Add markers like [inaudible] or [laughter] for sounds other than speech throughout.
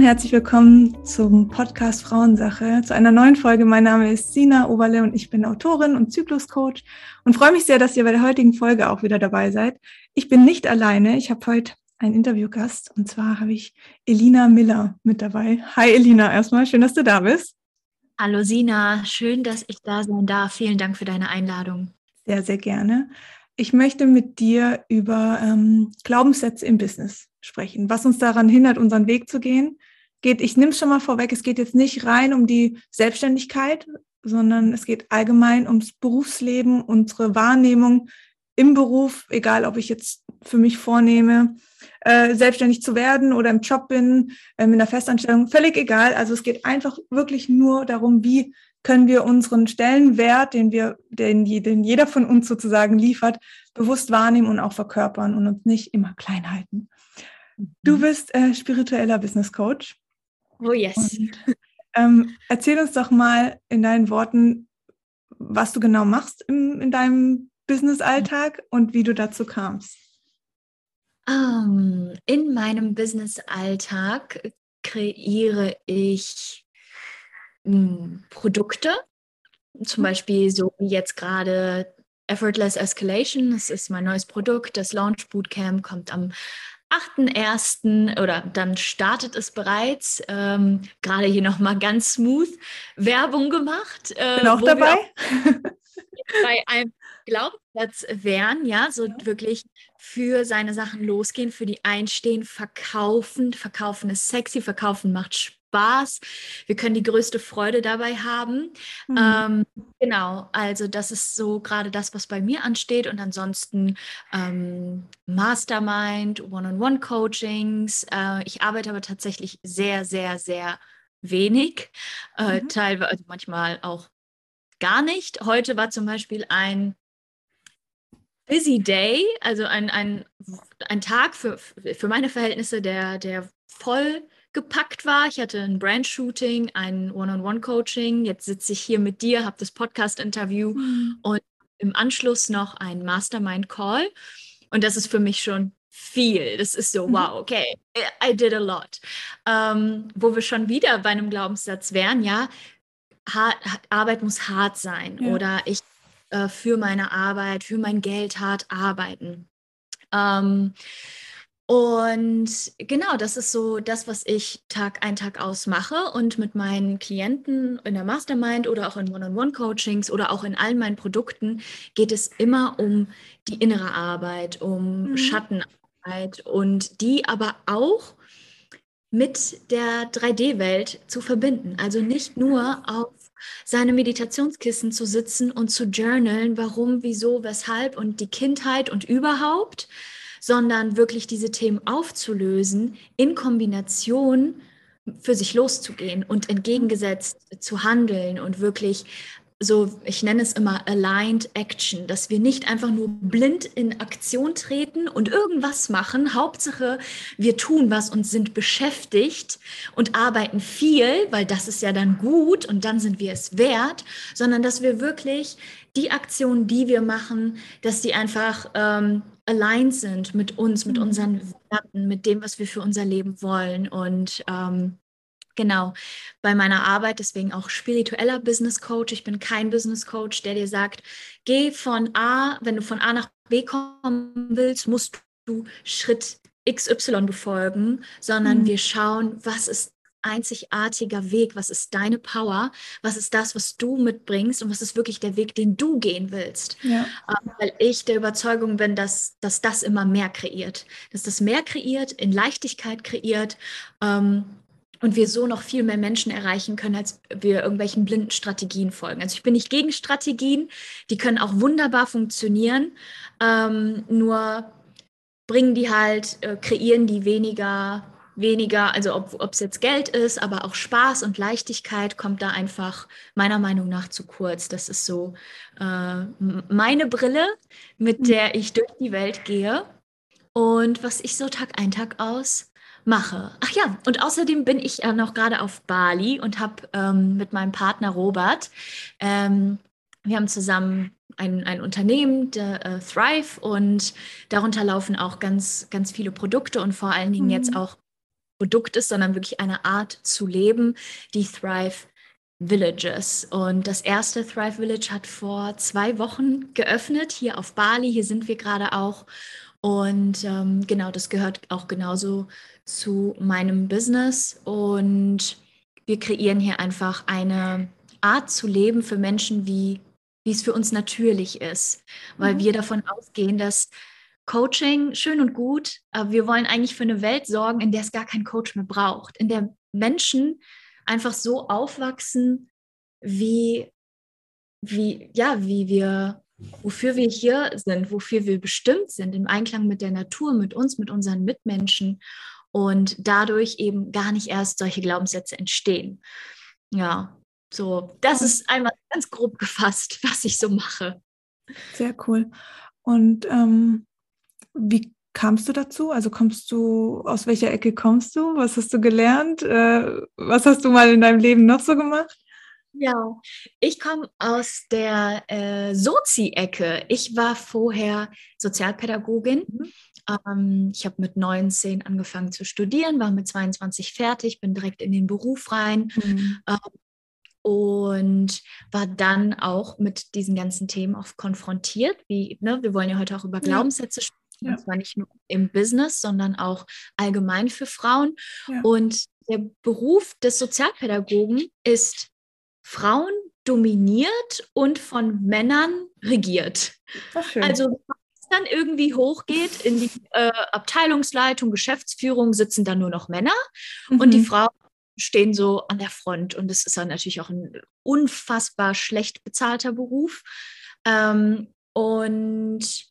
Und herzlich willkommen zum Podcast Frauensache, zu einer neuen Folge. Mein Name ist Sina Oberle und ich bin Autorin und Zykluscoach und freue mich sehr, dass ihr bei der heutigen Folge auch wieder dabei seid. Ich bin nicht alleine. Ich habe heute einen Interviewgast und zwar habe ich Elina Miller mit dabei. Hi Elina, erstmal schön, dass du da bist. Hallo Sina, schön, dass ich da sein darf. Vielen Dank für deine Einladung. Sehr, sehr gerne. Ich möchte mit dir über ähm, Glaubenssätze im Business sprechen, was uns daran hindert, unseren Weg zu gehen. Geht, ich nehme es schon mal vorweg, es geht jetzt nicht rein um die Selbstständigkeit, sondern es geht allgemein ums Berufsleben, unsere Wahrnehmung im Beruf, egal ob ich jetzt für mich vornehme, äh, selbstständig zu werden oder im Job bin, äh, in der Festanstellung, völlig egal. Also es geht einfach wirklich nur darum, wie können wir unseren Stellenwert, den wir, den, den jeder von uns sozusagen liefert, bewusst wahrnehmen und auch verkörpern und uns nicht immer klein halten. Du mhm. bist äh, spiritueller Business Coach. Oh yes. Und, ähm, erzähl uns doch mal in deinen Worten, was du genau machst im, in deinem Business-Alltag und wie du dazu kamst. Um, ähm, in meinem Business-Alltag kreiere ich m, hm, Produkte, zum mhm. Beispiel so wie jetzt gerade Effortless Escalation, das ist mein neues Produkt. Das Launch Bootcamp kommt am 8.1. oder dann startet es bereits. Ähm, Gerade hier nochmal ganz smooth Werbung gemacht. Äh, Bin auch dabei. Auch bei einem Glaubenssatz wären, ja, so wirklich für seine Sachen losgehen, für die einstehen, verkaufen. Verkaufen ist sexy, verkaufen macht Spaß. Spaß. Wir können die größte Freude dabei haben. Mhm. Ähm, genau, also das ist so gerade das, was bei mir ansteht. Und ansonsten ähm, Mastermind, One-on-One-Coachings. Äh, ich arbeite aber tatsächlich sehr, sehr, sehr wenig. Äh, mhm. Teilweise, also manchmal auch gar nicht. Heute war zum Beispiel ein Busy Day, also ein, ein, ein Tag für, für meine Verhältnisse, der, der voll gepackt war. Ich hatte ein Brand-Shooting, ein One-on-One-Coaching. Jetzt sitze ich hier mit dir, habe das Podcast-Interview mhm. und im Anschluss noch ein Mastermind-Call. Und das ist für mich schon viel. Das ist so, mhm. wow, okay, I did a lot. Ähm, wo wir schon wieder bei einem Glaubenssatz wären, ja, hart, Arbeit muss hart sein ja. oder ich äh, für meine Arbeit, für mein Geld hart arbeiten. Ähm, und genau, das ist so das, was ich Tag ein, Tag aus mache und mit meinen Klienten in der Mastermind oder auch in One-on-One-Coachings oder auch in allen meinen Produkten geht es immer um die innere Arbeit, um mhm. Schattenarbeit und die aber auch mit der 3D-Welt zu verbinden. Also nicht nur auf seine Meditationskissen zu sitzen und zu journalen, warum, wieso, weshalb und die Kindheit und überhaupt, sondern wirklich diese Themen aufzulösen in Kombination für sich loszugehen und entgegengesetzt zu handeln und wirklich so, ich nenne es immer aligned action, dass wir nicht einfach nur blind in Aktion treten und irgendwas machen. Hauptsache, wir tun was und sind beschäftigt und arbeiten viel, weil das ist ja dann gut und dann sind wir es wert, sondern dass wir wirklich die Aktionen, die wir machen, dass die einfach ähm, aligned sind mit uns, mit mhm. unseren Werten, mit dem, was wir für unser Leben wollen. Und ähm, genau, bei meiner Arbeit, deswegen auch spiritueller Business Coach. Ich bin kein Business Coach, der dir sagt, geh von A, wenn du von A nach B kommen willst, musst du Schritt XY befolgen, sondern mhm. wir schauen, was ist einzigartiger Weg? Was ist deine Power? Was ist das, was du mitbringst? Und was ist wirklich der Weg, den du gehen willst? Ja. Ähm, weil ich der Überzeugung bin, dass, dass das immer mehr kreiert. Dass das mehr kreiert, in Leichtigkeit kreiert. Ähm, und wir so noch viel mehr Menschen erreichen können, als wir irgendwelchen blinden Strategien folgen. Also ich bin nicht gegen Strategien, die können auch wunderbar funktionieren, ähm, nur bringen die halt, äh, kreieren die weniger weniger, also ob es jetzt Geld ist, aber auch Spaß und Leichtigkeit kommt da einfach meiner Meinung nach zu kurz. Das ist so äh, meine Brille, mit mhm. der ich durch die Welt gehe und was ich so Tag ein, Tag aus mache. Ach ja, und außerdem bin ich ja noch gerade auf Bali und habe ähm, mit meinem Partner Robert, ähm, wir haben zusammen ein, ein Unternehmen, der, äh, Thrive, und darunter laufen auch ganz, ganz viele Produkte und vor allen Dingen mhm. jetzt auch Produkt ist, sondern wirklich eine Art zu leben, die Thrive Villages. Und das erste Thrive Village hat vor zwei Wochen geöffnet, hier auf Bali. Hier sind wir gerade auch. Und ähm, genau, das gehört auch genauso zu meinem Business. Und wir kreieren hier einfach eine Art zu leben für Menschen, wie, wie es für uns natürlich ist. Weil mhm. wir davon ausgehen, dass Coaching schön und gut, aber wir wollen eigentlich für eine Welt sorgen, in der es gar keinen Coach mehr braucht, in der Menschen einfach so aufwachsen, wie, wie, ja, wie wir, wofür wir hier sind, wofür wir bestimmt sind, im Einklang mit der Natur, mit uns, mit unseren Mitmenschen und dadurch eben gar nicht erst solche Glaubenssätze entstehen. Ja, so, das ist einmal ganz grob gefasst, was ich so mache. Sehr cool. Und ähm, wie kamst du dazu? Also kommst du, aus welcher Ecke kommst du? Was hast du gelernt? Äh, was hast du mal in deinem Leben noch so gemacht? Ja, ich komme aus der äh, Sozi-Ecke. Ich war vorher Sozialpädagogin. Mhm. Ähm, ich habe mit 19 angefangen zu studieren, war mit 22 fertig, bin direkt in den Beruf rein. Mhm. Ähm, und war dann auch mit diesen ganzen Themen auch konfrontiert. Wie, ne, wir wollen ja heute auch über Glaubenssätze sprechen ja. Und zwar nicht nur im Business, sondern auch allgemein für Frauen. Ja. Und der Beruf des Sozialpädagogen ist Frauen dominiert und von Männern regiert. Also wenn es dann irgendwie hochgeht in die äh, Abteilungsleitung, Geschäftsführung, sitzen dann nur noch Männer mhm. und die mhm. Frauen stehen so an der Front. Und es ist dann natürlich auch ein unfassbar schlecht bezahlter Beruf. Ähm, und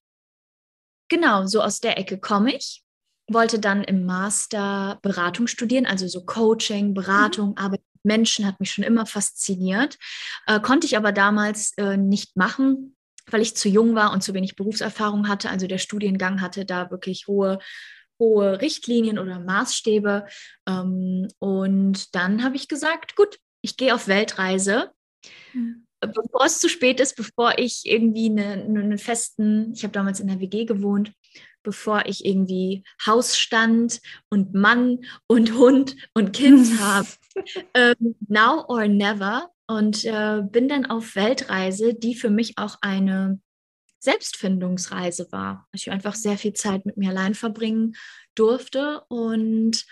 Genau, so aus der Ecke komme ich. Wollte dann im Master Beratung studieren, also so Coaching, Beratung, mhm. Arbeit mit Menschen hat mich schon immer fasziniert. Äh, konnte ich aber damals äh, nicht machen, weil ich zu jung war und zu wenig Berufserfahrung hatte. Also der Studiengang hatte da wirklich hohe hohe Richtlinien oder Maßstäbe. Ähm, und dann habe ich gesagt, gut, ich gehe auf Weltreise. Mhm bevor es zu spät ist, bevor ich irgendwie einen eine festen, ich habe damals in der WG gewohnt, bevor ich irgendwie Hausstand und Mann und Hund und Kind [laughs] habe. ähm, now or never. Und äh, bin dann auf Weltreise, die für mich auch eine Selbstfindungsreise war. Ich einfach sehr viel Zeit mit mir allein verbringen durfte und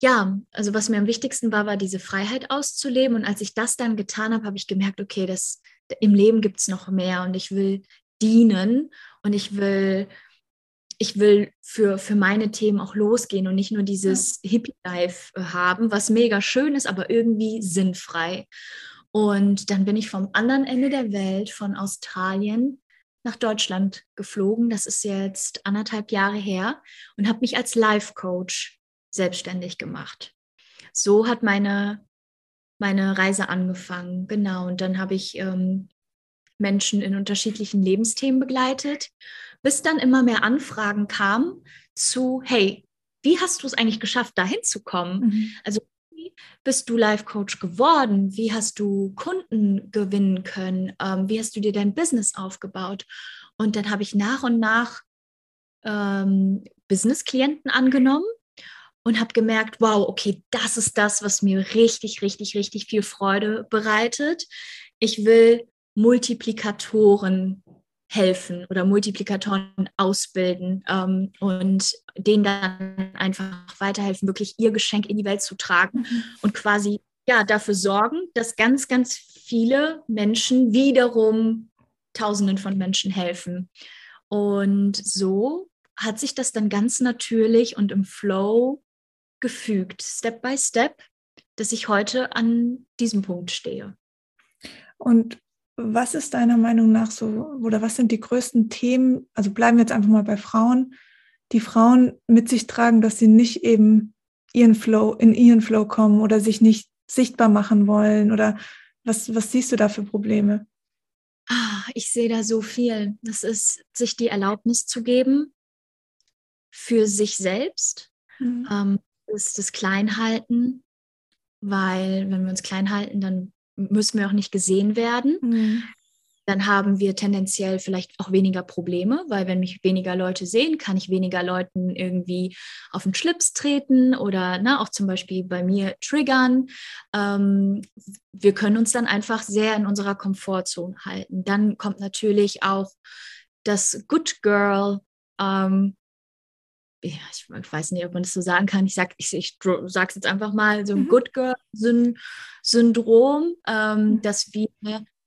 ja, also was mir am wichtigsten war, war diese Freiheit auszuleben. Und als ich das dann getan habe, habe ich gemerkt, okay, das, im Leben gibt es noch mehr und ich will dienen und ich will, ich will für, für meine Themen auch losgehen und nicht nur dieses Hippie-Life äh, haben, was mega schön ist, aber irgendwie sinnfrei. Und dann bin ich vom anderen Ende der Welt, von Australien, nach Deutschland geflogen. Das ist jetzt anderthalb Jahre her und habe mich als Life-Coach selbstständig gemacht. So hat meine, meine Reise angefangen. Genau. Und dann habe ich ähm, Menschen in unterschiedlichen Lebensthemen begleitet, bis dann immer mehr Anfragen kamen zu, hey, wie hast du es eigentlich geschafft, da hinzukommen? Mhm. Also wie bist du Life Coach geworden? Wie hast du Kunden gewinnen können? Ähm, wie hast du dir dein Business aufgebaut? Und dann habe ich nach und nach ähm, Business-Klienten angenommen und habe gemerkt, wow, okay, das ist das, was mir richtig, richtig, richtig viel Freude bereitet. Ich will Multiplikatoren helfen oder Multiplikatoren ausbilden ähm, und denen dann einfach weiterhelfen, wirklich ihr Geschenk in die Welt zu tragen mhm. und quasi ja dafür sorgen, dass ganz, ganz viele Menschen wiederum Tausenden von Menschen helfen. Und so hat sich das dann ganz natürlich und im Flow gefügt, Step by Step, dass ich heute an diesem Punkt stehe. Und was ist deiner Meinung nach so, oder was sind die größten Themen, also bleiben wir jetzt einfach mal bei Frauen, die Frauen mit sich tragen, dass sie nicht eben ihren Flow, in ihren Flow kommen oder sich nicht sichtbar machen wollen? Oder was, was siehst du da für Probleme? Ah, ich sehe da so viel. Das ist, sich die Erlaubnis zu geben für sich selbst, mhm. ähm, ist das Kleinhalten, weil wenn wir uns klein halten, dann müssen wir auch nicht gesehen werden. Mhm. dann haben wir tendenziell vielleicht auch weniger Probleme, weil wenn mich weniger Leute sehen, kann ich weniger Leuten irgendwie auf den Schlips treten oder ne, auch zum Beispiel bei mir triggern. Ähm, wir können uns dann einfach sehr in unserer Komfortzone halten. Dann kommt natürlich auch das Good Girl. Ähm, ja, ich weiß nicht, ob man das so sagen kann. Ich sage ich, ich es jetzt einfach mal, so ein mhm. Good Girl-Syndrom, ähm, mhm. dass wir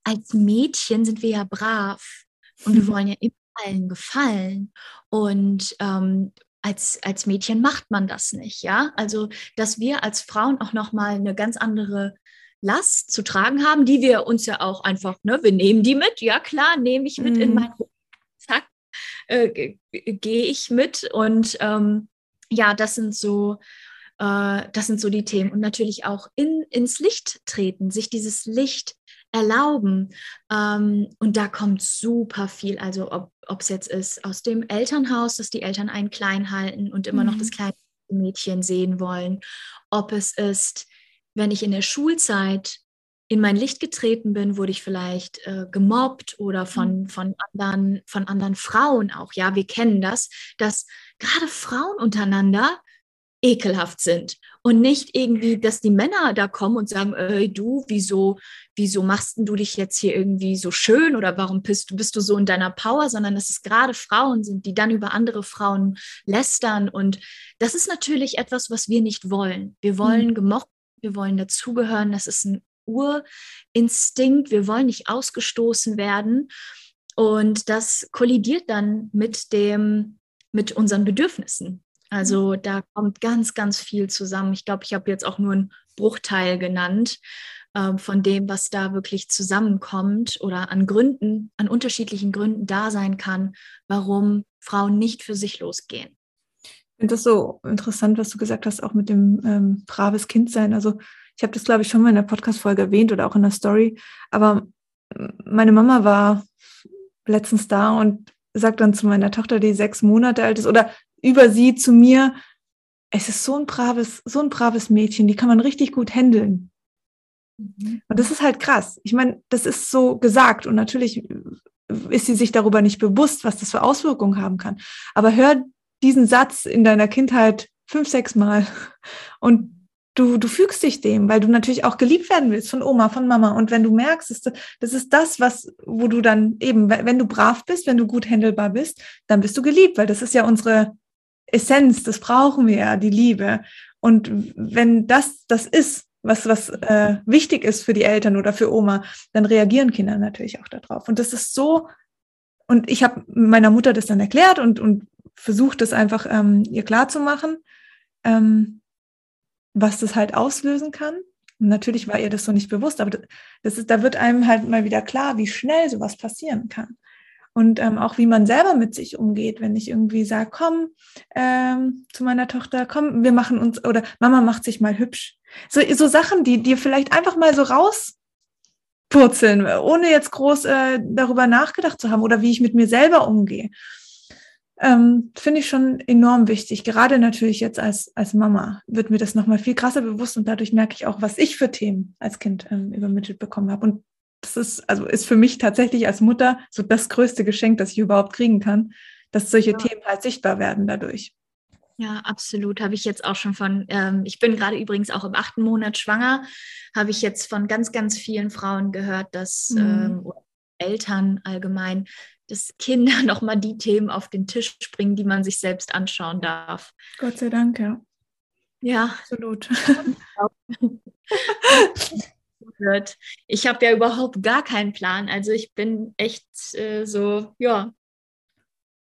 als Mädchen sind wir ja brav und wir mhm. wollen ja immer allen gefallen. Und ähm, als, als Mädchen macht man das nicht, ja. Also, dass wir als Frauen auch nochmal eine ganz andere Last zu tragen haben, die wir uns ja auch einfach, ne, wir nehmen die mit, ja klar, nehme ich mit mhm. in mein äh, gehe ich mit. Und ähm, ja, das sind so, äh, das sind so die Themen. Und natürlich auch in, ins Licht treten, sich dieses Licht erlauben. Ähm, und da kommt super viel. Also ob es jetzt ist aus dem Elternhaus, dass die Eltern einen klein halten und immer mhm. noch das kleine Mädchen sehen wollen. Ob es ist, wenn ich in der Schulzeit in mein Licht getreten bin, wurde ich vielleicht äh, gemobbt oder von, mhm. von, anderen, von anderen Frauen auch. Ja, wir kennen das, dass gerade Frauen untereinander ekelhaft sind und nicht irgendwie, dass die Männer da kommen und sagen, ey, du, wieso, wieso machst du dich jetzt hier irgendwie so schön oder warum bist, bist du so in deiner Power, sondern dass es gerade Frauen sind, die dann über andere Frauen lästern und das ist natürlich etwas, was wir nicht wollen. Wir wollen mhm. gemocht, wir wollen dazugehören, das ist ein Urinstinkt, wir wollen nicht ausgestoßen werden und das kollidiert dann mit dem mit unseren Bedürfnissen. Also da kommt ganz, ganz viel zusammen. Ich glaube, ich habe jetzt auch nur einen Bruchteil genannt äh, von dem, was da wirklich zusammenkommt oder an Gründen, an unterschiedlichen Gründen da sein kann, warum Frauen nicht für sich losgehen. Ich finde das so interessant, was du gesagt hast, auch mit dem ähm, braves Kind sein. Also ich habe das, glaube ich, schon mal in der Podcast-Folge erwähnt oder auch in der Story. Aber meine Mama war letztens da und sagt dann zu meiner Tochter, die sechs Monate alt ist, oder über sie zu mir, es ist so ein braves, so ein braves Mädchen, die kann man richtig gut handeln. Mhm. Und das ist halt krass. Ich meine, das ist so gesagt und natürlich ist sie sich darüber nicht bewusst, was das für Auswirkungen haben kann. Aber hör diesen Satz in deiner Kindheit fünf, sechs Mal [laughs] und du, du fügst dich dem, weil du natürlich auch geliebt werden willst von Oma, von Mama. Und wenn du merkst, das ist das, was, wo du dann eben, wenn du brav bist, wenn du gut handelbar bist, dann bist du geliebt, weil das ist ja unsere, Essenz, das brauchen wir ja, die Liebe. Und wenn das das ist, was, was äh, wichtig ist für die Eltern oder für Oma, dann reagieren Kinder natürlich auch darauf. Und das ist so, und ich habe meiner Mutter das dann erklärt und, und versucht, das einfach ähm, ihr klarzumachen, ähm, was das halt auslösen kann. Und natürlich war ihr das so nicht bewusst, aber das ist, da wird einem halt mal wieder klar, wie schnell sowas passieren kann und ähm, auch wie man selber mit sich umgeht, wenn ich irgendwie sage, komm ähm, zu meiner Tochter, komm, wir machen uns oder Mama macht sich mal hübsch. So, so Sachen, die dir vielleicht einfach mal so rauspurzeln, ohne jetzt groß äh, darüber nachgedacht zu haben oder wie ich mit mir selber umgehe. Ähm, Finde ich schon enorm wichtig. Gerade natürlich jetzt als, als Mama wird mir das nochmal viel krasser bewusst und dadurch merke ich auch, was ich für Themen als Kind ähm, übermittelt bekommen habe. Und das ist, also ist für mich tatsächlich als Mutter so das größte Geschenk, das ich überhaupt kriegen kann, dass solche ja. Themen halt sichtbar werden dadurch. Ja, absolut. Habe ich jetzt auch schon von, ähm, ich bin gerade übrigens auch im achten Monat schwanger, habe ich jetzt von ganz, ganz vielen Frauen gehört, dass mhm. ähm, Eltern allgemein, dass Kinder [laughs] nochmal die Themen auf den Tisch bringen, die man sich selbst anschauen darf. Gott sei Dank, ja. Ja, absolut. Ich habe ja überhaupt gar keinen Plan. Also ich bin echt äh, so, ja.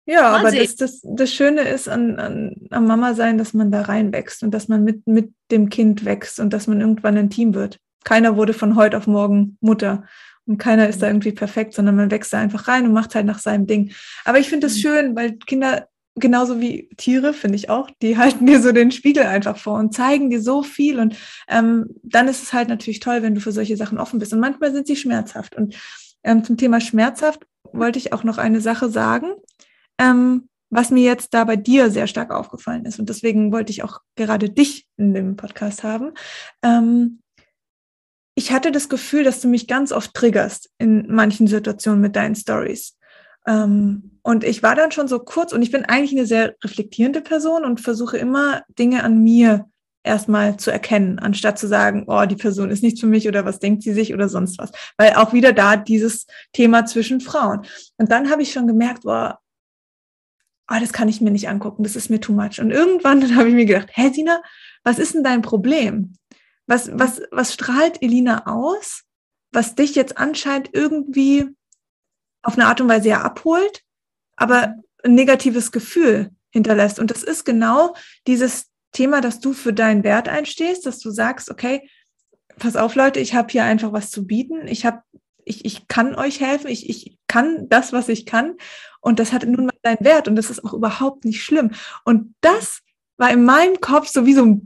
Ja, aber das, das, das Schöne ist an, an, am Mama sein, dass man da reinwächst und dass man mit, mit dem Kind wächst und dass man irgendwann ein Team wird. Keiner wurde von heute auf morgen Mutter und keiner ist da mhm. irgendwie perfekt, sondern man wächst da einfach rein und macht halt nach seinem Ding. Aber ich finde das mhm. schön, weil Kinder genauso wie Tiere, finde ich auch, die [laughs] halten dir so den Spiegel einfach vor und zeigen dir so viel. Und ähm, dann ist es halt natürlich toll, wenn du für solche Sachen offen bist. Und manchmal sind sie schmerzhaft. Und ähm, zum Thema schmerzhaft wollte ich auch noch eine Sache sagen, ähm, was mir jetzt da bei dir sehr stark aufgefallen ist. Und deswegen wollte ich auch gerade dich in dem Podcast haben. Ähm, ich hatte das Gefühl, dass du mich ganz oft triggerst in manchen Situationen mit deinen Stories. Ähm, und ich war dann schon so kurz und ich bin eigentlich eine sehr reflektierende Person und versuche immer Dinge an mir erstmal zu erkennen, anstatt zu sagen, oh, die Person ist nicht für mich oder was denkt sie sich oder sonst was. Weil auch wieder da dieses Thema zwischen Frauen. Und dann habe ich schon gemerkt, boah, oh, das kann ich mir nicht angucken, das ist mir too much. Und irgendwann [laughs] habe ich mir gedacht, hä, Sina, was ist denn dein Problem? Was, was, was strahlt Elina aus, was dich jetzt anscheinend irgendwie auf eine Art und Weise ja abholt, aber ein negatives Gefühl hinterlässt. Und das ist genau dieses Thema, dass du für deinen Wert einstehst, dass du sagst, okay, pass auf, Leute, ich habe hier einfach was zu bieten. Ich habe, ich, ich kann euch helfen, ich, ich kann das, was ich kann. Und das hat nun mal seinen Wert und das ist auch überhaupt nicht schlimm. Und das war in meinem Kopf so wie so ein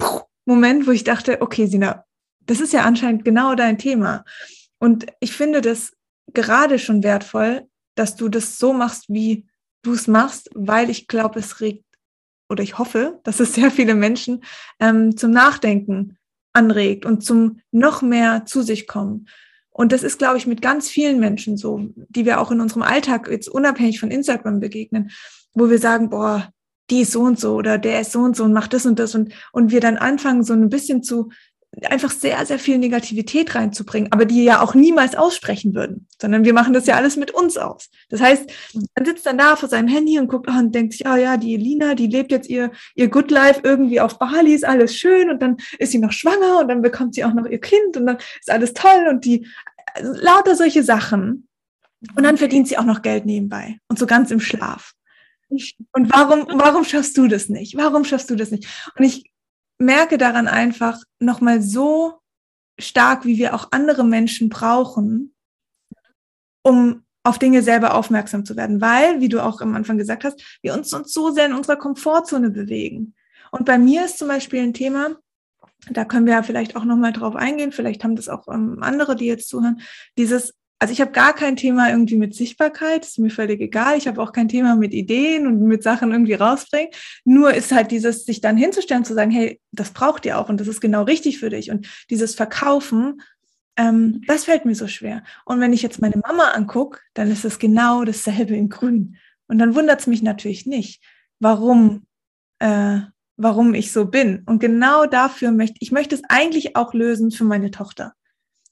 Moment, wo ich dachte, okay, Sina, das ist ja anscheinend genau dein Thema. Und ich finde das gerade schon wertvoll, dass du das so machst, wie du es machst, weil ich glaube, es regt oder ich hoffe, dass es sehr viele Menschen ähm, zum Nachdenken anregt und zum noch mehr zu sich kommen. Und das ist, glaube ich, mit ganz vielen Menschen so, die wir auch in unserem Alltag jetzt unabhängig von Instagram begegnen, wo wir sagen, boah, die ist so und so oder der ist so und so und macht das und das und, und wir dann anfangen, so ein bisschen zu einfach sehr, sehr viel Negativität reinzubringen, aber die ja auch niemals aussprechen würden, sondern wir machen das ja alles mit uns aus. Das heißt, man sitzt dann da vor seinem Handy und guckt oh, und denkt sich, ah oh, ja, die Elina, die lebt jetzt ihr, ihr Good Life irgendwie auf Bali, ist alles schön und dann ist sie noch schwanger und dann bekommt sie auch noch ihr Kind und dann ist alles toll und die, also lauter solche Sachen. Und dann verdient sie auch noch Geld nebenbei und so ganz im Schlaf. Und warum, warum schaffst du das nicht? Warum schaffst du das nicht? Und ich merke daran einfach nochmal so stark, wie wir auch andere Menschen brauchen, um auf Dinge selber aufmerksam zu werden, weil, wie du auch am Anfang gesagt hast, wir uns, uns so sehr in unserer Komfortzone bewegen. Und bei mir ist zum Beispiel ein Thema, da können wir ja vielleicht auch nochmal drauf eingehen, vielleicht haben das auch ähm, andere, die jetzt zuhören, dieses also ich habe gar kein Thema irgendwie mit Sichtbarkeit, ist mir völlig egal. Ich habe auch kein Thema mit Ideen und mit Sachen irgendwie rausbringen. Nur ist halt dieses, sich dann hinzustellen, zu sagen, hey, das braucht ihr auch und das ist genau richtig für dich. Und dieses Verkaufen, ähm, das fällt mir so schwer. Und wenn ich jetzt meine Mama angucke, dann ist es genau dasselbe in Grün. Und dann wundert es mich natürlich nicht, warum, äh, warum ich so bin. Und genau dafür möchte ich möchte es eigentlich auch lösen für meine Tochter,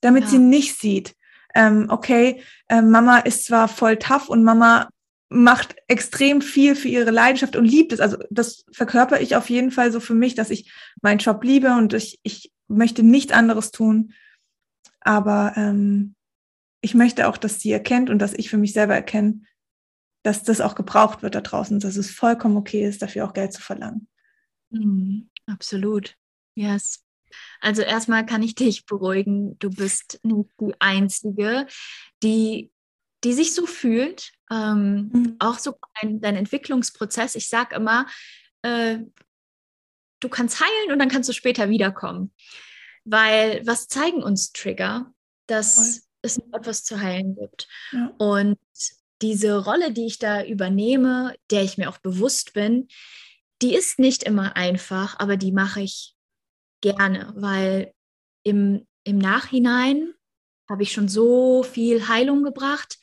damit ja. sie nicht sieht, ähm, okay, äh, Mama ist zwar voll tough und Mama macht extrem viel für ihre Leidenschaft und liebt es. Also das verkörper ich auf jeden Fall so für mich, dass ich meinen Job liebe und ich, ich möchte nichts anderes tun. Aber ähm, ich möchte auch, dass sie erkennt und dass ich für mich selber erkenne, dass das auch gebraucht wird da draußen, dass es vollkommen okay ist, dafür auch Geld zu verlangen. Mm, absolut. Yes. Also erstmal kann ich dich beruhigen, du bist nicht die Einzige, die, die sich so fühlt. Ähm, mhm. Auch so ein, dein Entwicklungsprozess. Ich sage immer, äh, du kannst heilen und dann kannst du später wiederkommen. Weil was zeigen uns Trigger? Dass Voll. es etwas zu heilen gibt. Ja. Und diese Rolle, die ich da übernehme, der ich mir auch bewusst bin, die ist nicht immer einfach, aber die mache ich gerne, weil im, im Nachhinein habe ich schon so viel Heilung gebracht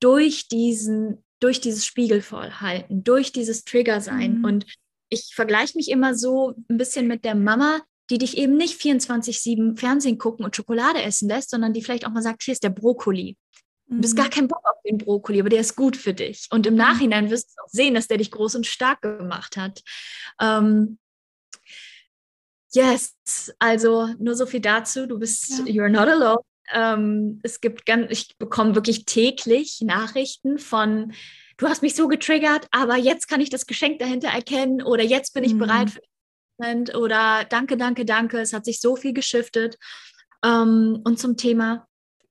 durch diesen, durch dieses Spiegelvollhalten, durch dieses Trigger-Sein. Mhm. Und ich vergleiche mich immer so ein bisschen mit der Mama, die dich eben nicht 24-7 Fernsehen gucken und Schokolade essen lässt, sondern die vielleicht auch mal sagt, hier ist der Brokkoli. Du hast gar mhm. keinen Bock auf den Brokkoli, aber der ist gut für dich. Und im mhm. Nachhinein wirst du auch sehen, dass der dich groß und stark gemacht hat. Ähm, Yes, also nur so viel dazu. Du bist, ja. you're not alone. Ähm, es gibt ganz, ich bekomme wirklich täglich Nachrichten von, du hast mich so getriggert, aber jetzt kann ich das Geschenk dahinter erkennen oder jetzt bin ich mhm. bereit für oder danke, danke, danke. Es hat sich so viel geschiftet. Ähm, und zum Thema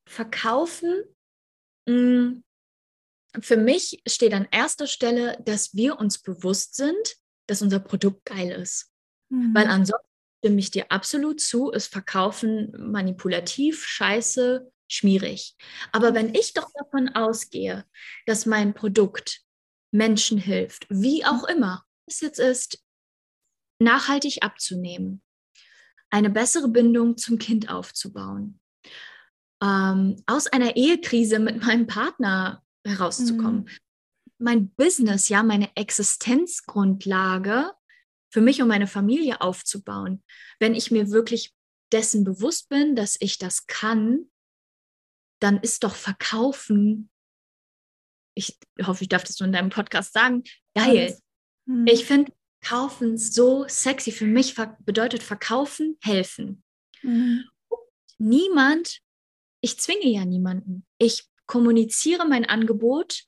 Verkaufen. Mh, mm, für mich steht an erster Stelle, dass wir uns bewusst sind, dass unser Produkt geil ist. Mhm. Weil ansonsten stimme ich dir absolut zu, ist Verkaufen manipulativ, scheiße, schmierig. Aber wenn ich doch davon ausgehe, dass mein Produkt Menschen hilft, wie auch immer es jetzt ist, nachhaltig abzunehmen, eine bessere Bindung zum Kind aufzubauen, ähm, aus einer Ehekrise mit meinem Partner herauszukommen. Mhm. Mein Business, ja, meine Existenzgrundlage für mich und meine Familie aufzubauen. Wenn ich mir wirklich dessen bewusst bin, dass ich das kann, dann ist doch Verkaufen, ich hoffe, ich darf das nur in deinem Podcast sagen, geil. Mhm. Ich finde Kaufen so sexy. Für mich bedeutet Verkaufen helfen. Mhm. Niemand ich zwinge ja niemanden. Ich kommuniziere mein Angebot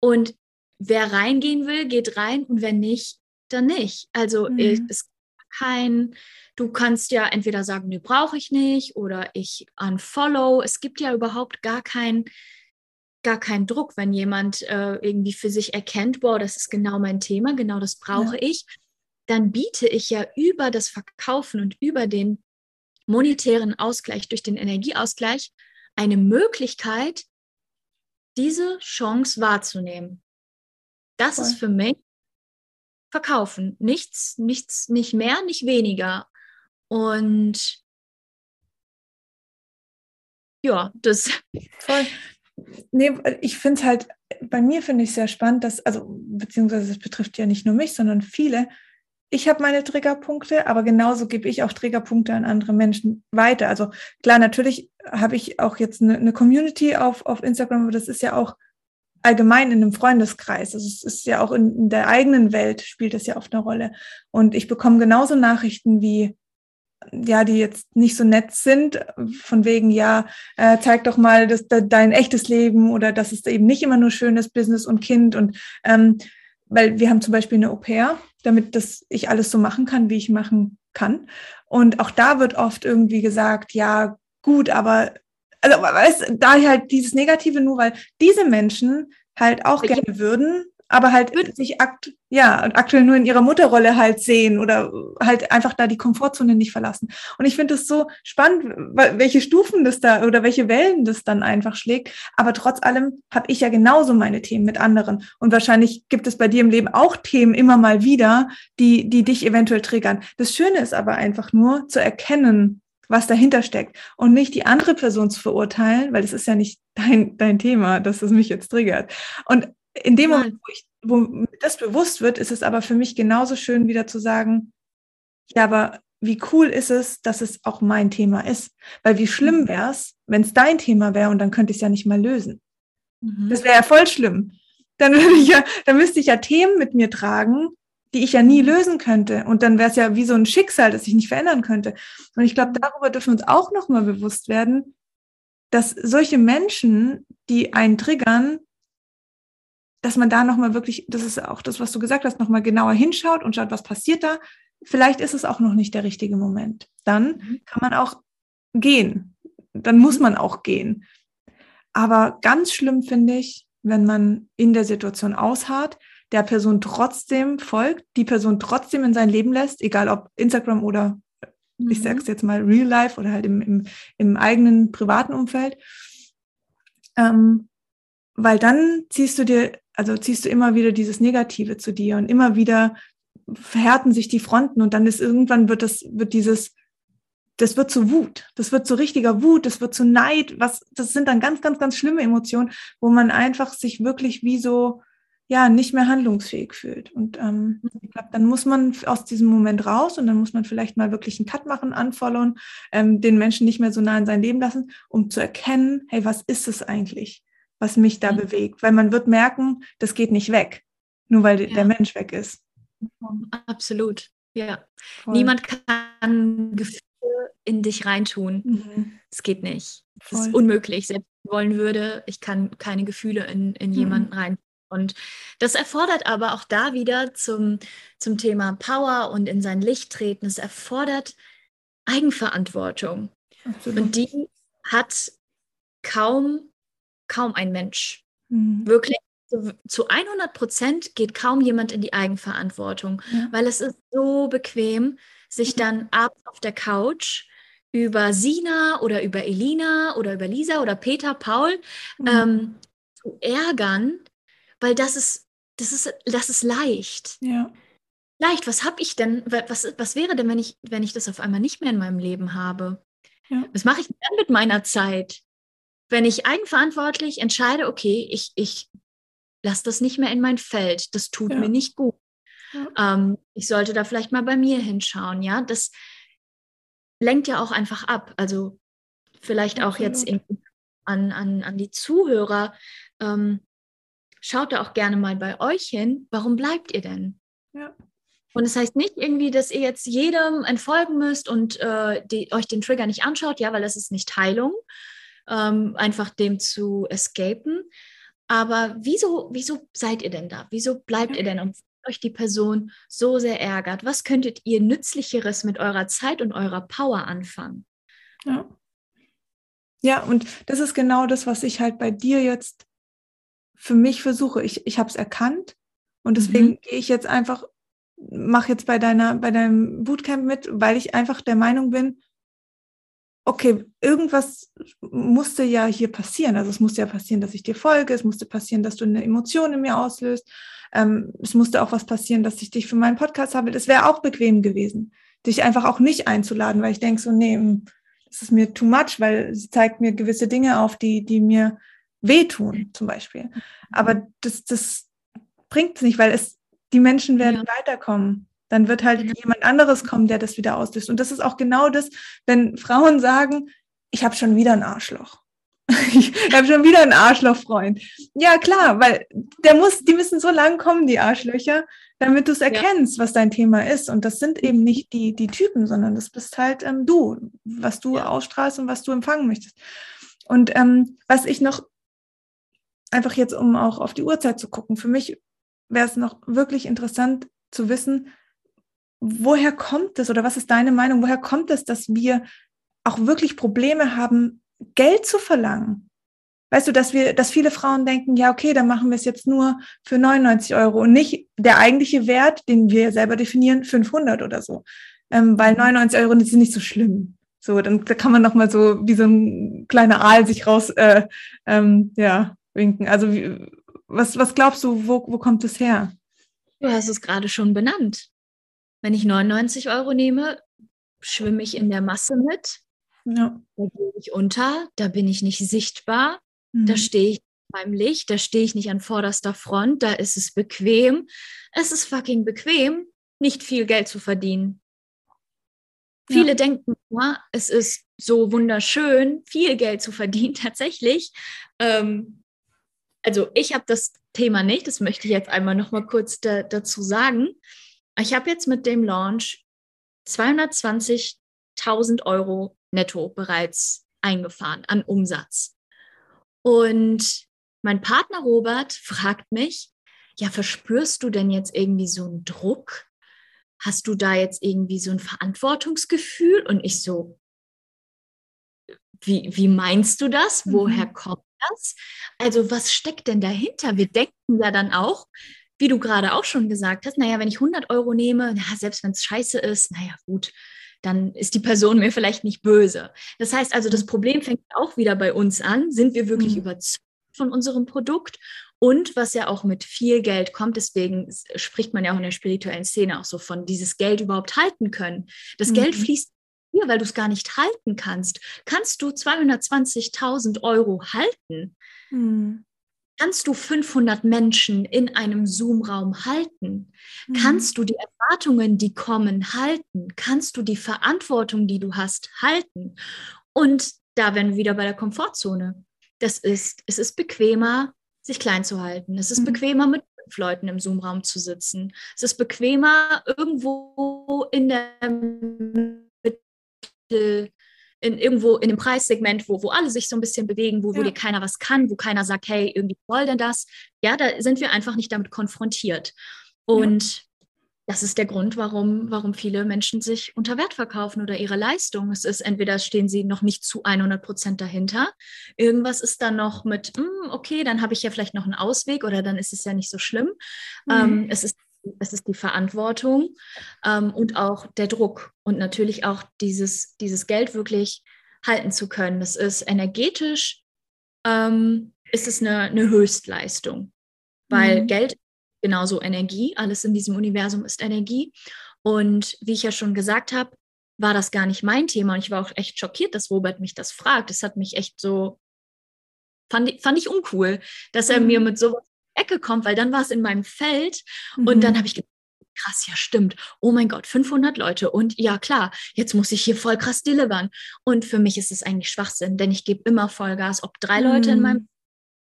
und wer reingehen will, geht rein und wer nicht, dann nicht. Also mhm. es kein, du kannst ja entweder sagen, nee, brauche ich nicht oder ich unfollow. Es gibt ja überhaupt gar keinen gar keinen Druck, wenn jemand äh, irgendwie für sich erkennt, boah, das ist genau mein Thema, genau das brauche ja. ich, dann biete ich ja über das Verkaufen und über den monetären Ausgleich, durch den Energieausgleich eine Möglichkeit, diese Chance wahrzunehmen. Das Voll. ist für mich Verkaufen. Nichts, nichts, nicht mehr, nicht weniger. Und ja, das. [laughs] Voll. Nee, ich finde es halt, bei mir finde ich sehr spannend, dass, also, beziehungsweise es betrifft ja nicht nur mich, sondern viele, ich habe meine Triggerpunkte, aber genauso gebe ich auch Triggerpunkte an andere Menschen weiter. Also klar, natürlich habe ich auch jetzt eine, eine, Community auf, auf Instagram, aber das ist ja auch allgemein in einem Freundeskreis. Also es ist ja auch in, in der eigenen Welt spielt das ja oft eine Rolle. Und ich bekomme genauso Nachrichten wie, ja, die jetzt nicht so nett sind, von wegen, ja, äh, zeig doch mal das, dein echtes Leben oder dass es eben nicht immer nur schönes Business und Kind und ähm, weil wir haben zum Beispiel eine Au pair, damit das ich alles so machen kann, wie ich machen kann. Und auch da wird oft irgendwie gesagt, ja, gut, aber also weißt, da halt dieses Negative nur, weil diese Menschen halt auch gerne würden, aber halt sich akt ja, aktuell nur in ihrer Mutterrolle halt sehen oder halt einfach da die Komfortzone nicht verlassen. Und ich finde es so spannend, welche Stufen das da oder welche Wellen das dann einfach schlägt. Aber trotz allem habe ich ja genauso meine Themen mit anderen. Und wahrscheinlich gibt es bei dir im Leben auch Themen immer mal wieder, die, die dich eventuell triggern. Das Schöne ist aber einfach nur zu erkennen, was dahinter steckt und nicht die andere Person zu verurteilen, weil das ist ja nicht dein, dein Thema, dass es mich jetzt triggert. Und in dem Moment, wo, ich, wo mir das bewusst wird, ist es aber für mich genauso schön, wieder zu sagen, ja, aber wie cool ist es, dass es auch mein Thema ist? Weil wie schlimm mhm. wäre es, wenn es dein Thema wäre und dann könnte ich es ja nicht mal lösen. Mhm. Das wäre ja voll schlimm. Dann würde ich ja, dann müsste ich ja Themen mit mir tragen, die ich ja nie mhm. lösen könnte. Und dann wäre es ja wie so ein Schicksal, das ich nicht verändern könnte. Und ich glaube, darüber dürfen wir uns auch nochmal bewusst werden, dass solche Menschen, die einen triggern, dass man da nochmal wirklich, das ist auch das, was du gesagt hast, nochmal genauer hinschaut und schaut, was passiert da. Vielleicht ist es auch noch nicht der richtige Moment. Dann mhm. kann man auch gehen. Dann muss man auch gehen. Aber ganz schlimm finde ich, wenn man in der Situation ausharrt, der Person trotzdem folgt, die Person trotzdem in sein Leben lässt, egal ob Instagram oder mhm. ich sag's jetzt mal Real Life oder halt im, im, im eigenen privaten Umfeld. Ähm, weil dann ziehst du dir also ziehst du immer wieder dieses Negative zu dir und immer wieder verhärten sich die Fronten und dann ist irgendwann wird das, wird dieses, das wird zu Wut, das wird zu richtiger Wut, das wird zu Neid, was, das sind dann ganz, ganz, ganz schlimme Emotionen, wo man einfach sich wirklich wie so, ja, nicht mehr handlungsfähig fühlt. Und ähm, ich glaube, dann muss man aus diesem Moment raus und dann muss man vielleicht mal wirklich einen Cut machen, unfollowen, ähm, den Menschen nicht mehr so nah in sein Leben lassen, um zu erkennen, hey, was ist es eigentlich? was mich da mhm. bewegt. Weil man wird merken, das geht nicht weg, nur weil ja. der Mensch weg ist. Absolut, ja. Voll. Niemand kann Gefühle in dich reintun. Mhm. Es mhm. geht nicht. Es ist unmöglich. Selbst wenn ich wollen würde, ich kann keine Gefühle in, in mhm. jemanden rein. Und das erfordert aber auch da wieder zum, zum Thema Power und in sein Licht treten. Es erfordert Eigenverantwortung. Absolut. Und die hat kaum kaum ein Mensch. Mhm. Wirklich zu, zu 100 Prozent geht kaum jemand in die Eigenverantwortung, ja. weil es ist so bequem, sich mhm. dann abends auf der Couch über Sina oder über Elina oder über Lisa oder Peter, Paul mhm. ähm, zu ärgern, weil das ist, das ist, das ist leicht. Ja. Leicht, was habe ich denn, was, was wäre denn, wenn ich, wenn ich das auf einmal nicht mehr in meinem Leben habe? Ja. Was mache ich dann mit meiner Zeit? Wenn ich eigenverantwortlich entscheide, okay, ich, ich lasse das nicht mehr in mein Feld, das tut ja. mir nicht gut. Ja. Ähm, ich sollte da vielleicht mal bei mir hinschauen, ja. Das lenkt ja auch einfach ab. Also vielleicht auch Absolut. jetzt in, an, an, an die Zuhörer. Ähm, schaut da auch gerne mal bei euch hin. Warum bleibt ihr denn? Ja. Und das heißt nicht irgendwie, dass ihr jetzt jedem entfolgen müsst und äh, die, euch den Trigger nicht anschaut, ja, weil das ist nicht Heilung, ähm, einfach dem zu escapen. Aber wieso, wieso seid ihr denn da? Wieso bleibt ihr denn und euch die Person so sehr ärgert? Was könntet ihr Nützlicheres mit eurer Zeit und eurer Power anfangen? Ja. Ja, und das ist genau das, was ich halt bei dir jetzt für mich versuche. Ich, ich habe es erkannt und deswegen mhm. gehe ich jetzt einfach mach jetzt bei deiner, bei deinem Bootcamp mit, weil ich einfach der Meinung bin, okay, irgendwas musste ja hier passieren. Also es musste ja passieren, dass ich dir folge, es musste passieren, dass du eine Emotion in mir auslöst. Ähm, es musste auch was passieren, dass ich dich für meinen Podcast habe. Das wäre auch bequem gewesen, dich einfach auch nicht einzuladen, weil ich denke so, nee, hm, das ist mir too much, weil sie zeigt mir gewisse Dinge auf, die, die mir wehtun, zum Beispiel. Aber das, das bringt es nicht, weil es die Menschen werden ja. weiterkommen. Dann wird halt genau. jemand anderes kommen, der das wieder auslöst. Und das ist auch genau das, wenn Frauen sagen, ich habe schon wieder ein Arschloch. [laughs] ich habe schon wieder einen Arschlochfreund. Ja, klar, weil der muss, die müssen so lang kommen, die Arschlöcher, damit du es erkennst, ja. was dein Thema ist. Und das sind eben nicht die, die Typen, sondern das bist halt ähm, du, was du ja. ausstrahlst und was du empfangen möchtest. Und ähm, was ich noch einfach jetzt, um auch auf die Uhrzeit zu gucken, für mich wäre es noch wirklich interessant zu wissen, woher kommt es oder was ist deine Meinung, woher kommt es, dass wir auch wirklich Probleme haben, Geld zu verlangen? Weißt du, dass wir, dass viele Frauen denken, ja, okay, dann machen wir es jetzt nur für 99 Euro und nicht der eigentliche Wert, den wir selber definieren, 500 oder so. Ähm, weil 99 Euro sind nicht so schlimm. So, dann da kann man noch mal so wie so ein kleiner Aal sich raus, äh, ähm, ja, winken. Also wie, was, was glaubst du, wo, wo kommt es her? Du hast es gerade schon benannt. Wenn ich 99 Euro nehme, schwimme ich in der Masse mit. Ja. Da gehe ich unter, da bin ich nicht sichtbar, mhm. da stehe ich beim Licht, da stehe ich nicht an vorderster Front, da ist es bequem. Es ist fucking bequem, nicht viel Geld zu verdienen. Ja. Viele denken, ja, es ist so wunderschön, viel Geld zu verdienen, [laughs] tatsächlich. Ähm, also ich habe das Thema nicht, das möchte ich jetzt einmal noch mal kurz da, dazu sagen. Ich habe jetzt mit dem Launch 220.000 Euro netto bereits eingefahren an Umsatz. Und mein Partner Robert fragt mich, ja, verspürst du denn jetzt irgendwie so einen Druck? Hast du da jetzt irgendwie so ein Verantwortungsgefühl? Und ich so, wie, wie meinst du das? Woher mhm. kommt das? Also was steckt denn dahinter? Wir denken ja dann auch, wie du gerade auch schon gesagt hast, naja, wenn ich 100 Euro nehme, na, selbst wenn es scheiße ist, naja gut, dann ist die Person [laughs] mir vielleicht nicht böse. Das heißt also, das Problem fängt auch wieder bei uns an. Sind wir wirklich mhm. überzeugt von unserem Produkt? Und was ja auch mit viel Geld kommt, deswegen spricht man ja auch in der spirituellen Szene auch so von dieses Geld überhaupt halten können. Das mhm. Geld fließt hier, weil du es gar nicht halten kannst. Kannst du 220.000 Euro halten? Hm. Kannst du 500 Menschen in einem Zoom-Raum halten? Hm. Kannst du die Erwartungen, die kommen, halten? Kannst du die Verantwortung, die du hast, halten? Und da werden wir wieder bei der Komfortzone. Das ist, es ist bequemer, sich klein zu halten. Es ist mhm. bequemer, mit fünf Leuten im Zoom-Raum zu sitzen. Es ist bequemer, irgendwo in der in irgendwo in dem Preissegment, wo, wo alle sich so ein bisschen bewegen, wo, wo dir keiner was kann, wo keiner sagt, hey, irgendwie soll denn das? Ja, da sind wir einfach nicht damit konfrontiert. Und ja. das ist der Grund, warum, warum viele Menschen sich unter Wert verkaufen oder ihre Leistung. Es ist entweder stehen sie noch nicht zu 100 Prozent dahinter, irgendwas ist dann noch mit, mm, okay, dann habe ich ja vielleicht noch einen Ausweg oder dann ist es ja nicht so schlimm. Mhm. Ähm, es ist es ist die Verantwortung ähm, und auch der Druck und natürlich auch dieses, dieses Geld wirklich halten zu können. Das ist energetisch, ähm, ist es eine, eine Höchstleistung, weil mhm. Geld genauso Energie, alles in diesem Universum ist Energie. Und wie ich ja schon gesagt habe, war das gar nicht mein Thema. Und ich war auch echt schockiert, dass Robert mich das fragt. Das hat mich echt so, fand, ich, fand ich uncool, dass er mhm. mir mit sowas Ecke kommt, weil dann war es in meinem Feld mhm. und dann habe ich gedacht, krass, ja stimmt. Oh mein Gott, 500 Leute und ja klar, jetzt muss ich hier voll krass delivern. Und für mich ist es eigentlich Schwachsinn, denn ich gebe immer Vollgas, ob drei mhm. Leute in meinem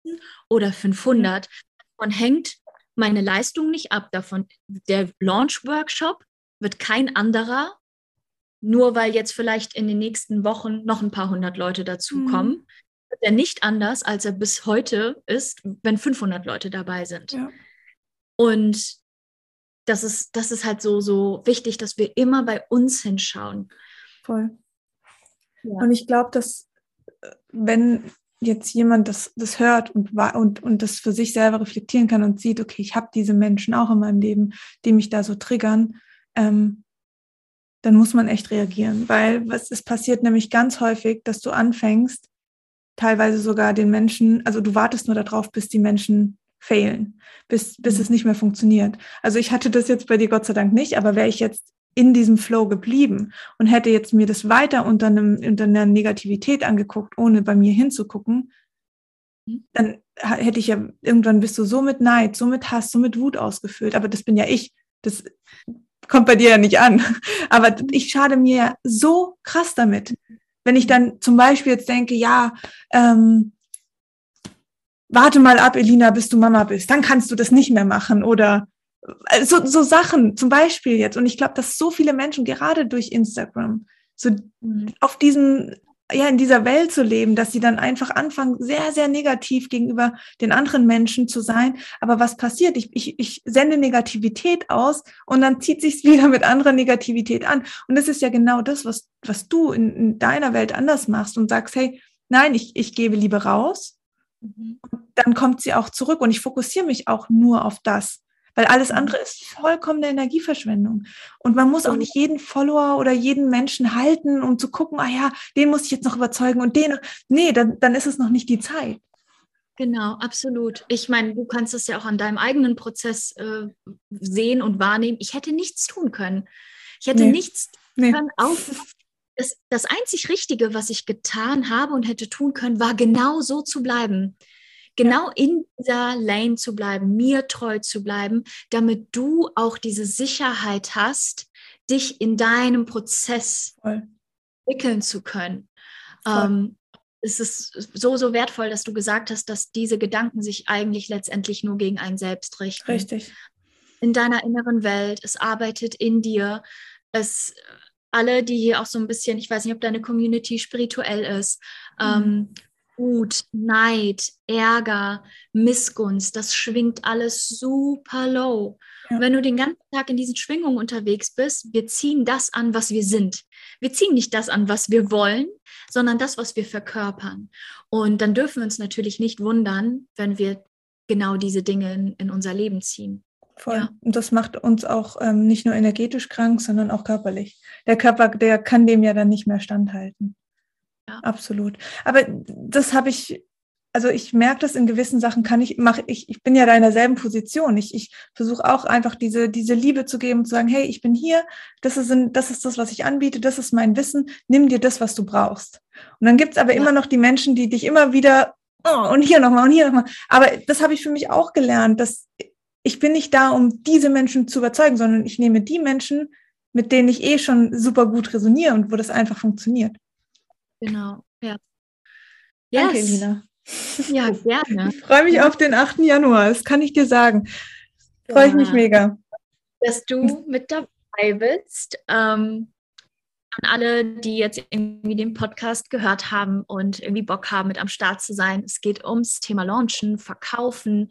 mhm. oder 500. Davon hängt meine Leistung nicht ab. Davon der Launch-Workshop wird kein anderer, nur weil jetzt vielleicht in den nächsten Wochen noch ein paar hundert Leute dazukommen. Mhm wird er nicht anders, als er bis heute ist, wenn 500 Leute dabei sind. Ja. Und das ist, das ist halt so, so wichtig, dass wir immer bei uns hinschauen. Voll. Ja. Und ich glaube, dass äh, wenn jetzt jemand das, das hört und, und, und das für sich selber reflektieren kann und sieht, okay, ich habe diese Menschen auch in meinem Leben, die mich da so triggern, ähm, dann muss man echt reagieren, weil was es passiert nämlich ganz häufig, dass du anfängst, teilweise sogar den Menschen, also du wartest nur darauf, bis die Menschen failen, bis, bis mhm. es nicht mehr funktioniert. Also ich hatte das jetzt bei dir Gott sei Dank nicht, aber wäre ich jetzt in diesem Flow geblieben und hätte jetzt mir das weiter unter, einem, unter einer Negativität angeguckt, ohne bei mir hinzugucken, mhm. dann hätte ich ja, irgendwann bist du so mit Neid, so mit Hass, so mit Wut ausgefüllt. Aber das bin ja ich. Das kommt bei dir ja nicht an. [laughs] Aber ich schade mir ja so krass damit. Wenn ich dann zum Beispiel jetzt denke, ja, ähm, warte mal ab, Elina, bis du Mama bist, dann kannst du das nicht mehr machen oder äh, so, so Sachen zum Beispiel jetzt. Und ich glaube, dass so viele Menschen gerade durch Instagram so mhm. auf diesem ja, in dieser Welt zu leben, dass sie dann einfach anfangen, sehr, sehr negativ gegenüber den anderen Menschen zu sein. Aber was passiert? Ich, ich, ich sende Negativität aus und dann zieht sich's wieder mit anderer Negativität an. Und das ist ja genau das, was, was du in, in deiner Welt anders machst und sagst, hey, nein, ich, ich gebe Liebe raus. Mhm. dann kommt sie auch zurück und ich fokussiere mich auch nur auf das. Weil alles mhm. andere ist vollkommene Energieverschwendung. Und man muss auch nicht jeden Follower oder jeden Menschen halten, um zu gucken, ah ja, den muss ich jetzt noch überzeugen und den. Nee, dann, dann ist es noch nicht die Zeit. Genau, absolut. Ich meine, du kannst es ja auch an deinem eigenen Prozess äh, sehen und wahrnehmen. Ich hätte nichts tun können. Ich hätte nee. nichts nee. können, das, das einzig Richtige, was ich getan habe und hätte tun können, war genau so zu bleiben genau in dieser Lane zu bleiben, mir treu zu bleiben, damit du auch diese Sicherheit hast, dich in deinem Prozess Voll. entwickeln zu können. Ähm, es ist so, so wertvoll, dass du gesagt hast, dass diese Gedanken sich eigentlich letztendlich nur gegen einen selbst richten. Richtig. In deiner inneren Welt, es arbeitet in dir. Es alle, die hier auch so ein bisschen, ich weiß nicht, ob deine Community spirituell ist, mhm. ähm, Wut, Neid, Ärger, Missgunst, das schwingt alles super low. Ja. Wenn du den ganzen Tag in diesen Schwingungen unterwegs bist, wir ziehen das an, was wir sind. Wir ziehen nicht das an, was wir wollen, sondern das, was wir verkörpern. Und dann dürfen wir uns natürlich nicht wundern, wenn wir genau diese Dinge in, in unser Leben ziehen. Voll. Ja. Und das macht uns auch ähm, nicht nur energetisch krank, sondern auch körperlich. Der Körper, der kann dem ja dann nicht mehr standhalten. Ja. Absolut. Aber das habe ich, also ich merke das in gewissen Sachen kann ich, mache ich, ich bin ja da in derselben Position. Ich, ich versuche auch einfach diese, diese Liebe zu geben, zu sagen, hey, ich bin hier, das ist, das ist das, was ich anbiete, das ist mein Wissen, nimm dir das, was du brauchst. Und dann gibt es aber ja. immer noch die Menschen, die dich immer wieder, oh, und hier nochmal und hier nochmal. Aber das habe ich für mich auch gelernt, dass ich bin nicht da, um diese Menschen zu überzeugen, sondern ich nehme die Menschen, mit denen ich eh schon super gut resoniere und wo das einfach funktioniert. Genau, ja. Yes. Danke, Elina. Ja, [laughs] gerne. Ich freue mich ja. auf den 8. Januar, das kann ich dir sagen. Freue ich mich mega. Dass du mit dabei bist. Ähm, an alle, die jetzt irgendwie den Podcast gehört haben und irgendwie Bock haben, mit am Start zu sein. Es geht ums Thema Launchen, Verkaufen,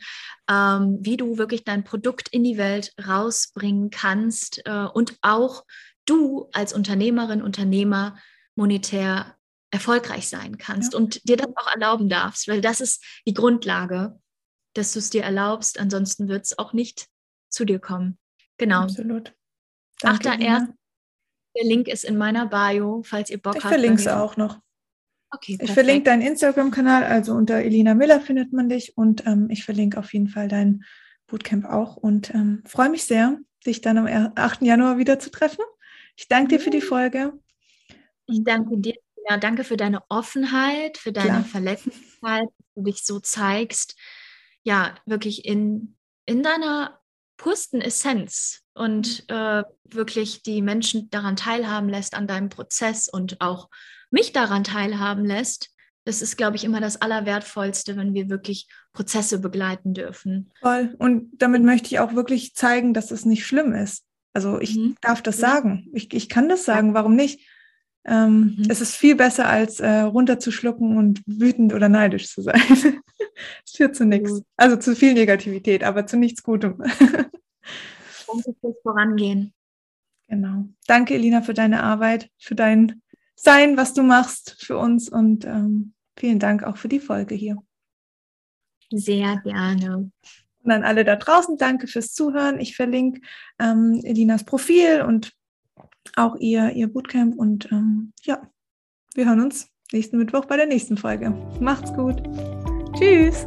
ähm, wie du wirklich dein Produkt in die Welt rausbringen kannst äh, und auch du als Unternehmerin, Unternehmer monetär erfolgreich sein kannst ja. und dir das auch erlauben darfst, weil das ist die Grundlage, dass du es dir erlaubst. Ansonsten wird es auch nicht zu dir kommen. Genau. Absolut. Danke, 8.1. Der Link ist in meiner Bio, falls ihr Bock ich habt. Ich verlinke es auch noch. Okay, ich verlinke deinen Instagram-Kanal, also unter Elina Miller findet man dich und ähm, ich verlinke auf jeden Fall dein Bootcamp auch und ähm, freue mich sehr, dich dann am 8. Januar wieder zu treffen. Ich danke dir für die Folge Ich danke dir. Ja, danke für deine Offenheit, für deine Klar. Verletzlichkeit, dass du dich so zeigst. Ja, wirklich in, in deiner pursten Essenz und mhm. äh, wirklich die Menschen daran teilhaben lässt an deinem Prozess und auch mich daran teilhaben lässt. Das ist, glaube ich, immer das Allerwertvollste, wenn wir wirklich Prozesse begleiten dürfen. Voll. Und damit möchte ich auch wirklich zeigen, dass es nicht schlimm ist. Also ich mhm. darf das ja. sagen. Ich, ich kann das sagen. Warum nicht? Ähm, mhm. Es ist viel besser, als äh, runterzuschlucken und wütend oder neidisch zu sein. [laughs] Es führt zu nichts. Also zu viel Negativität, aber zu nichts Gutem. [laughs] Fürs Vorangehen. Genau. Danke, Elina, für deine Arbeit, für dein Sein, was du machst für uns und ähm, vielen Dank auch für die Folge hier. Sehr gerne. Und an alle da draußen, danke fürs Zuhören. Ich verlinke ähm, Elinas Profil und auch ihr, ihr Bootcamp. Und ähm, ja, wir hören uns nächsten Mittwoch bei der nächsten Folge. Macht's gut. Tschüss.